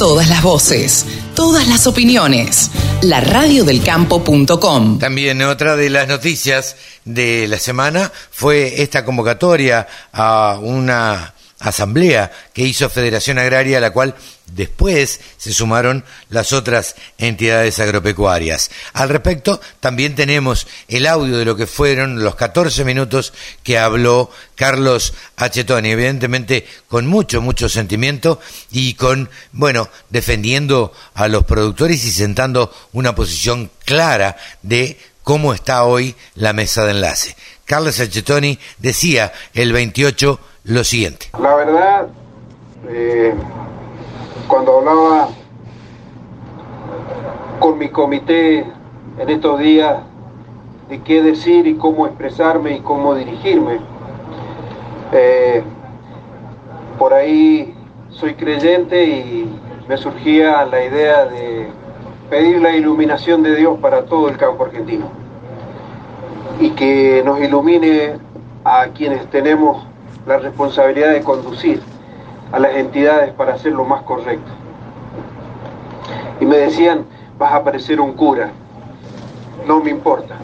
Todas las voces, todas las opiniones. La radiodelcampo.com. También otra de las noticias de la semana fue esta convocatoria a una asamblea que hizo Federación Agraria, a la cual después se sumaron las otras entidades agropecuarias. Al respecto, también tenemos el audio de lo que fueron los 14 minutos que habló Carlos Achetoni, evidentemente con mucho, mucho sentimiento y con, bueno, defendiendo a los productores y sentando una posición clara de cómo está hoy la mesa de enlace. Carlos Achetoni decía el 28 lo siguiente. La verdad, eh, cuando hablaba con mi comité en estos días de qué decir y cómo expresarme y cómo dirigirme, eh, por ahí soy creyente y me surgía la idea de pedir la iluminación de Dios para todo el campo argentino y que nos ilumine a quienes tenemos la responsabilidad de conducir a las entidades para hacer lo más correcto. Y me decían, vas a parecer un cura. No me importa.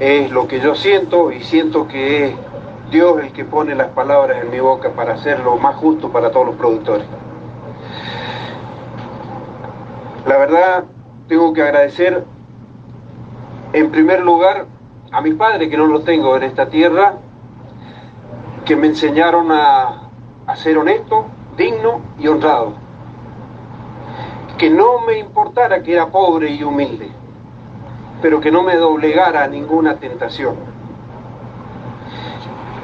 Es lo que yo siento y siento que es Dios el que pone las palabras en mi boca para hacer lo más justo para todos los productores. La verdad, tengo que agradecer en primer lugar a mis padres, que no los tengo en esta tierra, que me enseñaron a, ser honesto, digno y honrado. Que no me importara que era pobre y humilde, pero que no me doblegara a ninguna tentación.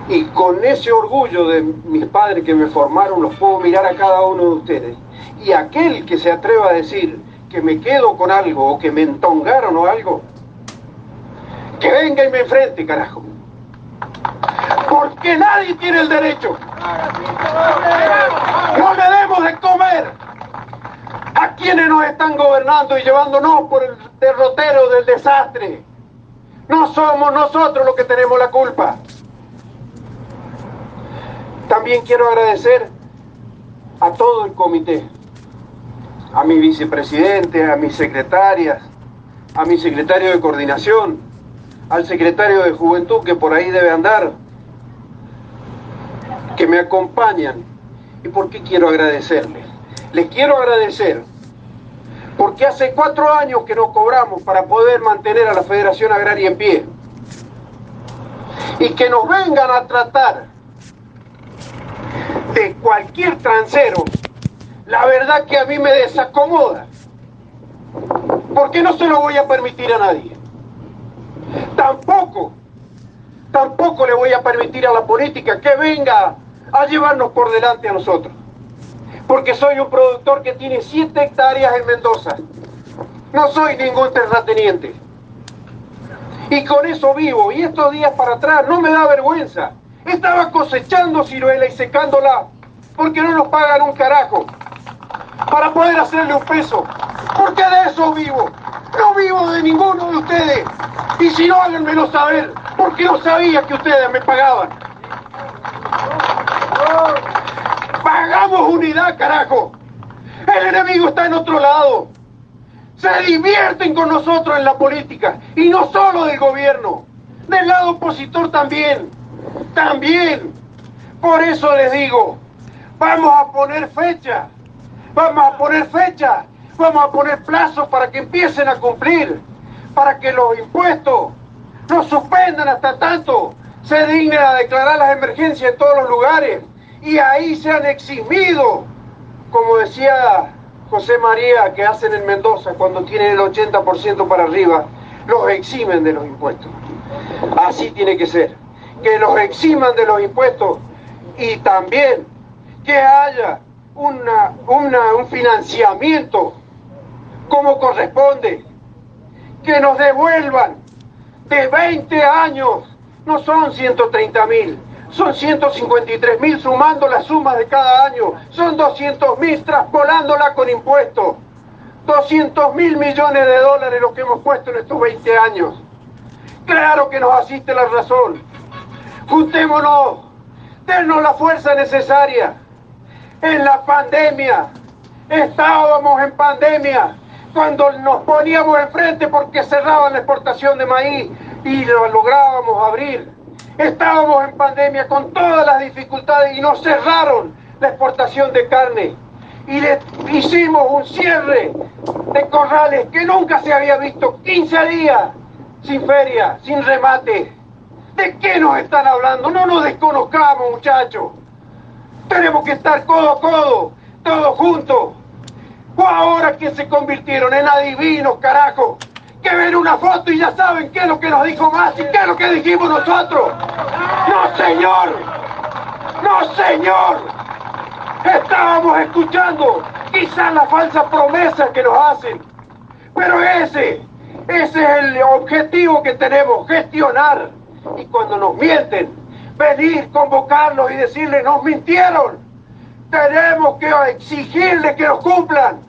Y con ese orgullo de mis padres que me formaron, los puedo mirar a cada uno de ustedes. Y aquel que se atreva a decir que me quedo con algo o que me entongaron o algo, que venga y me enfrente, carajo porque nadie tiene el derecho. No le demos de comer a quienes nos están gobernando y llevándonos por el derrotero del desastre. No somos nosotros los que tenemos la culpa. También quiero agradecer a todo el comité, a mi vicepresidente, a mis secretarias, a mi secretario de coordinación, al secretario de juventud que por ahí debe andar, que me acompañan. ¿Y por qué quiero agradecerles? Les quiero agradecer porque hace cuatro años que no cobramos para poder mantener a la Federación Agraria en pie. Y que nos vengan a tratar de cualquier transero, la verdad que a mí me desacomoda. Porque no se lo voy a permitir a nadie. Tampoco, tampoco le voy a permitir a la política que venga a llevarnos por delante a nosotros. Porque soy un productor que tiene 7 hectáreas en Mendoza. No soy ningún terrateniente. Y con eso vivo. Y estos días para atrás no me da vergüenza. Estaba cosechando ciruela y secándola. Porque no nos pagan un carajo. Para poder hacerle un peso. Porque de eso vivo. No vivo de ninguno de ustedes. Y si no, háganmelo saber. Porque no sabía que ustedes me pagaban. Pagamos unidad, carajo. El enemigo está en otro lado. Se divierten con nosotros en la política. Y no solo del gobierno. Del lado opositor también. También. Por eso les digo, vamos a poner fecha. Vamos a poner fecha. Vamos a poner plazos para que empiecen a cumplir. Para que los impuestos no suspendan hasta tanto se dignen a declarar las emergencias en todos los lugares. Y ahí se han eximido, como decía José María, que hacen en Mendoza cuando tienen el 80% para arriba, los eximen de los impuestos. Así tiene que ser, que los eximan de los impuestos y también que haya una, un financiamiento como corresponde, que nos devuelvan de 20 años, no son 130 mil, son 153 mil sumando las sumas de cada año. Son 200 mil traspolándola con impuestos. 200 mil millones de dólares lo que hemos puesto en estos 20 años. Claro que nos asiste la razón. Juntémonos. Denos la fuerza necesaria. En la pandemia Estábamos en pandemia cuando nos poníamos enfrente porque cerraban la exportación de maíz y lo lográbamos abrir. Estábamos en pandemia con todas las dificultades y nos cerraron la exportación de carne. Y hicimos un cierre de corrales que nunca se había visto. 15 días sin feria, sin remate. ¿De qué nos están hablando? No nos desconozcamos, muchachos. Tenemos que estar codo a codo, todos juntos. O ahora que se convirtieron en adivinos, carajo, que ven una foto y ya saben qué es lo que nos dijo más y qué es lo que dijimos nosotros. No, señor. No, señor. Estábamos escuchando quizás la falsa promesa que nos hacen. Pero ese, ese es el objetivo que tenemos, gestionar. Y cuando nos mienten, venir, convocarlos y decirles, nos mintieron. Tenemos que exigirles que nos cumplan.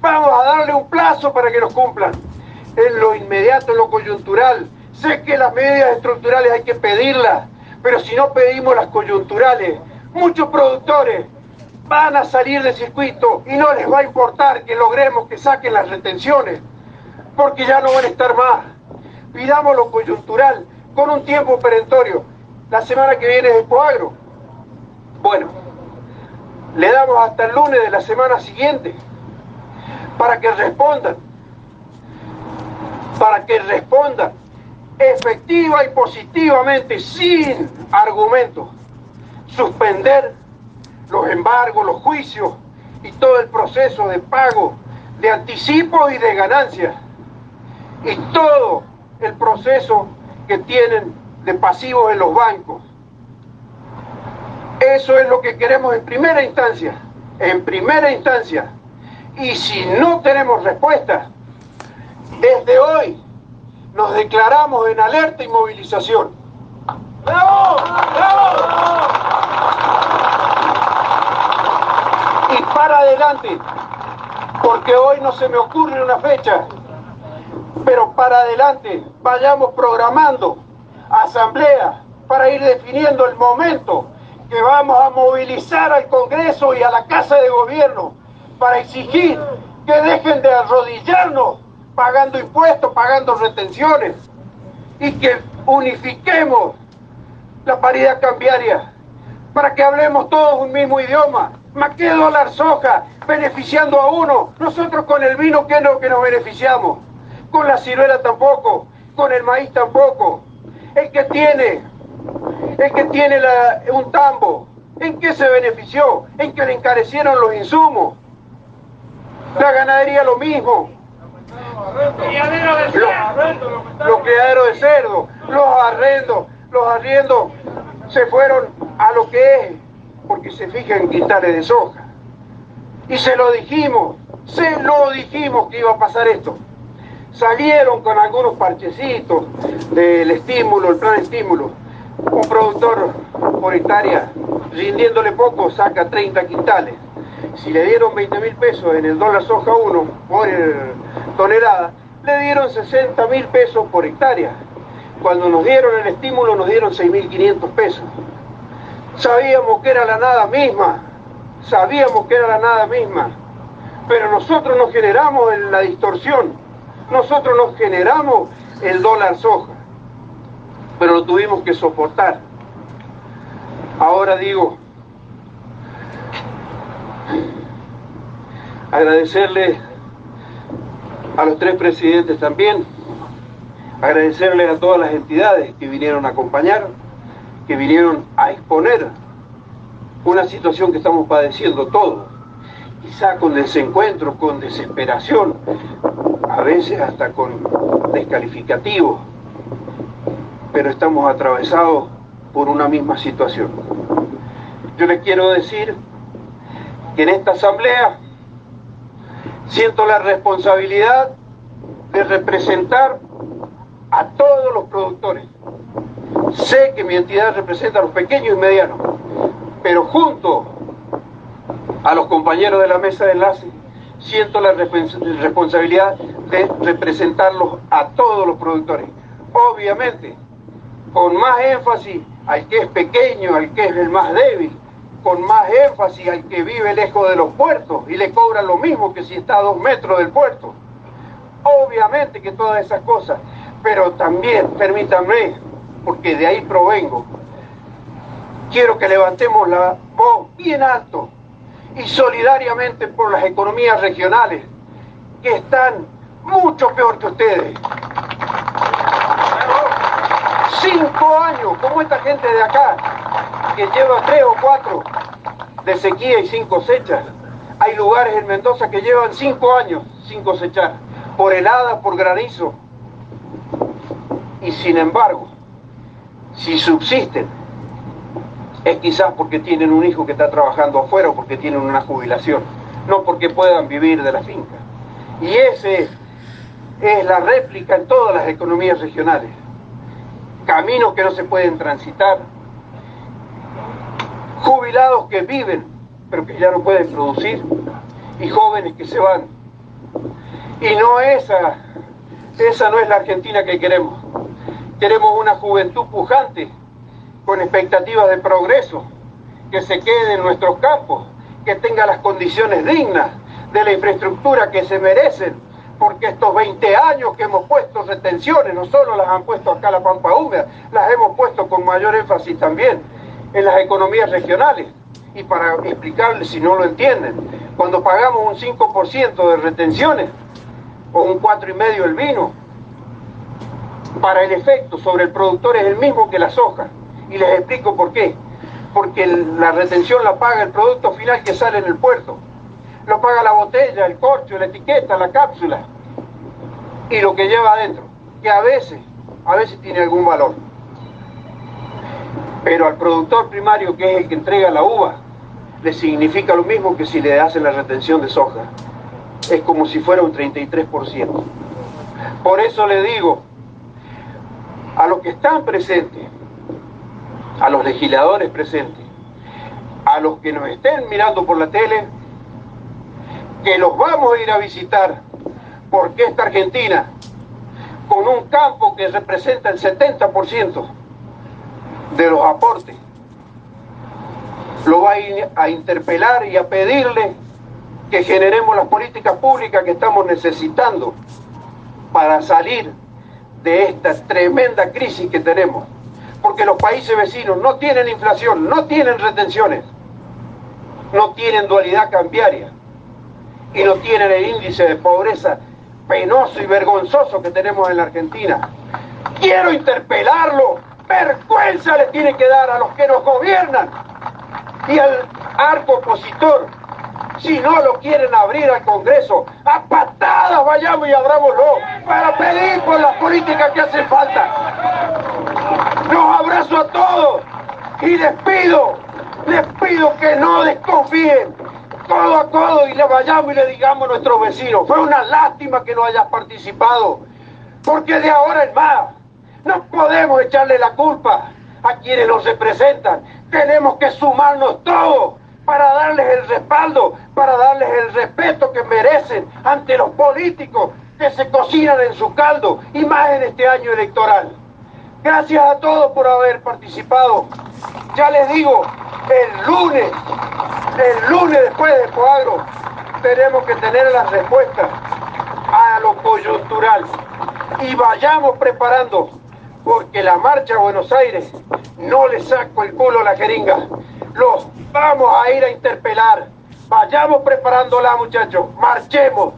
Vamos a darle un plazo para que nos cumplan. En lo inmediato, en lo coyuntural. Sé que las medidas estructurales hay que pedirlas, pero si no pedimos las coyunturales, muchos productores van a salir del circuito y no les va a importar que logremos que saquen las retenciones, porque ya no van a estar más. Pidamos lo coyuntural con un tiempo perentorio. La semana que viene es Coagro. Bueno, le damos hasta el lunes de la semana siguiente para que respondan, para que respondan efectiva y positivamente, sin argumentos, suspender los embargos, los juicios y todo el proceso de pago de anticipo y de ganancias y todo el proceso que tienen de pasivos en los bancos. Eso es lo que queremos en primera instancia, en primera instancia. Y si no tenemos respuesta, desde hoy nos declaramos en alerta y movilización. ¡Bravo! ¡Bravo! Y para adelante, porque hoy no se me ocurre una fecha, pero para adelante vayamos programando asamblea para ir definiendo el momento que vamos a movilizar al Congreso y a la Casa de Gobierno para exigir que dejen de arrodillarnos pagando impuestos, pagando retenciones y que unifiquemos la paridad cambiaria para que hablemos todos un mismo idioma. Más que dólar soja beneficiando a uno, nosotros con el vino que no que nos beneficiamos, con la ciruela tampoco, con el maíz tampoco. El que tiene, el que tiene un tambo, ¿en qué se benefició? En que le encarecieron los insumos. La ganadería lo mismo. Los, criaderos de cerdo, los arrendos, los arriendos se fueron a lo que es, porque se fijan en quintales de soja. Y se lo dijimos, se lo dijimos que iba a pasar esto. Salieron con algunos parchecitos del estímulo, el plan estímulo. Un productor por hectárea, rindiéndole poco, saca 30 quintales. Si le dieron 20 mil pesos en el dólar soja 1 por tonelada, le dieron 60 mil pesos por hectárea. Cuando nos dieron el estímulo nos dieron 6.500 pesos. Sabíamos que era la nada misma, sabíamos que era la nada misma, pero nosotros nos generamos la distorsión, nosotros nos generamos el dólar soja, pero lo tuvimos que soportar. Ahora digo, agradecerle a los tres presidentes también, agradecerle a todas las entidades que vinieron a acompañar, que vinieron a exponer una situación que estamos padeciendo todos, quizá con desencuentro, con desesperación, a veces hasta con descalificativo, pero estamos atravesados por una misma situación. Yo les quiero decir que en esta asamblea siento la responsabilidad de representar a todos los productores. Sé que mi entidad representa a los pequeños y medianos, pero junto a los compañeros de la mesa de enlace, siento la responsabilidad de representarlos a todos los productores. Obviamente, con más énfasis al que es pequeño, al que es el más débil, con más énfasis al que vive lejos de los puertos y le cobran lo mismo que si está a dos metros del puerto. Obviamente que todas esas cosas, pero también, permítanme, porque de ahí provengo, quiero que levantemos la voz bien alto y solidariamente por las economías regionales que están mucho peor que ustedes. Cinco años, como esta gente de acá, que lleva tres o cuatro de sequía y sin cosechas. Hay lugares en Mendoza que llevan cinco años sin cosechar, por helada, por granizo. Y sin embargo, si subsisten, es quizás porque tienen un hijo que está trabajando afuera o porque tienen una jubilación, no porque puedan vivir de la finca. Y ese es la réplica en todas las economías regionales. Caminos que no se pueden transitar, jubilados que viven pero que ya no pueden producir y jóvenes que se van. Y no esa, esa no es la Argentina que queremos. Queremos una juventud pujante, con expectativas de progreso, que se quede en nuestros campos, que tenga las condiciones dignas de la infraestructura que se merecen, porque estos 20 años que hemos puesto retenciones, no solo las han puesto acá la Pampa Húmeda, las hemos puesto con mayor énfasis también en las economías regionales. Y para explicarles si no lo entienden, cuando pagamos un 5% de retenciones o un 4,5% el vino, para el efecto sobre el productor es el mismo que la soja. Y les explico por qué. Porque la retención la paga el producto final que sale en el puerto. Lo paga la botella, el corcho, la etiqueta, la cápsula y lo que lleva adentro, que a veces, a veces tiene algún valor. Pero al productor primario, que es el que entrega la uva, le significa lo mismo que si le hacen la retención de soja. Es como si fuera un 33%. Por eso le digo a los que están presentes, a los legisladores presentes, a los que nos estén mirando por la tele, que los vamos a ir a visitar, porque esta Argentina, con un campo que representa el 70%, de los aportes. Lo va a, a interpelar y a pedirle que generemos las políticas públicas que estamos necesitando para salir de esta tremenda crisis que tenemos. Porque los países vecinos no tienen inflación, no tienen retenciones, no tienen dualidad cambiaria y no tienen el índice de pobreza penoso y vergonzoso que tenemos en la Argentina. Quiero interpelarlo vergüenza le tiene que dar a los que nos gobiernan y al arco opositor. Si no lo quieren abrir al Congreso, a patadas vayamos y abrámoslo para pedir por las políticas que hacen falta. Los abrazo a todos y les pido, les pido que no desconfíen codo a codo y le vayamos y le digamos a nuestros vecinos, fue una lástima que no hayas participado, porque de ahora en más no podemos echarle la culpa a quienes nos representan. Tenemos que sumarnos todos para darles el respaldo, para darles el respeto que merecen ante los políticos que se cocinan en su caldo y más en este año electoral. Gracias a todos por haber participado. Ya les digo, el lunes, el lunes después de Coagro, tenemos que tener las respuestas a lo coyuntural y vayamos preparando porque la marcha a Buenos Aires no le saco el culo a la jeringa. Los vamos a ir a interpelar. Vayamos preparándola, muchachos. Marchemos.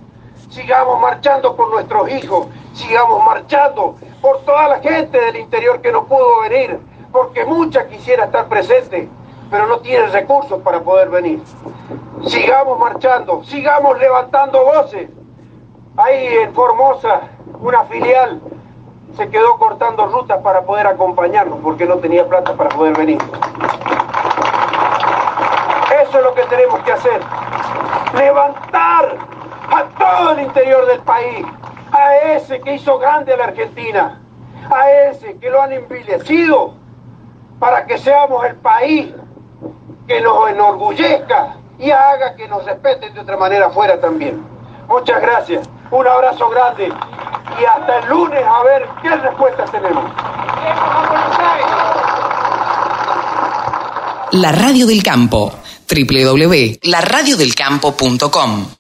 Sigamos marchando por nuestros hijos. Sigamos marchando por toda la gente del interior que no pudo venir. Porque mucha quisiera estar presente, pero no tienen recursos para poder venir. Sigamos marchando. Sigamos levantando voces. Ahí en Formosa, una filial se quedó cortando rutas para poder acompañarnos porque no tenía plata para poder venir. Eso es lo que tenemos que hacer. Levantar a todo el interior del país, a ese que hizo grande a la Argentina, a ese que lo han envilecido, para que seamos el país que nos enorgullezca y haga que nos respeten de otra manera afuera también. Muchas gracias. Un abrazo grande y hasta el lunes a ver qué respuestas tenemos. La Radio del Campo. www.laradiodelcampo.com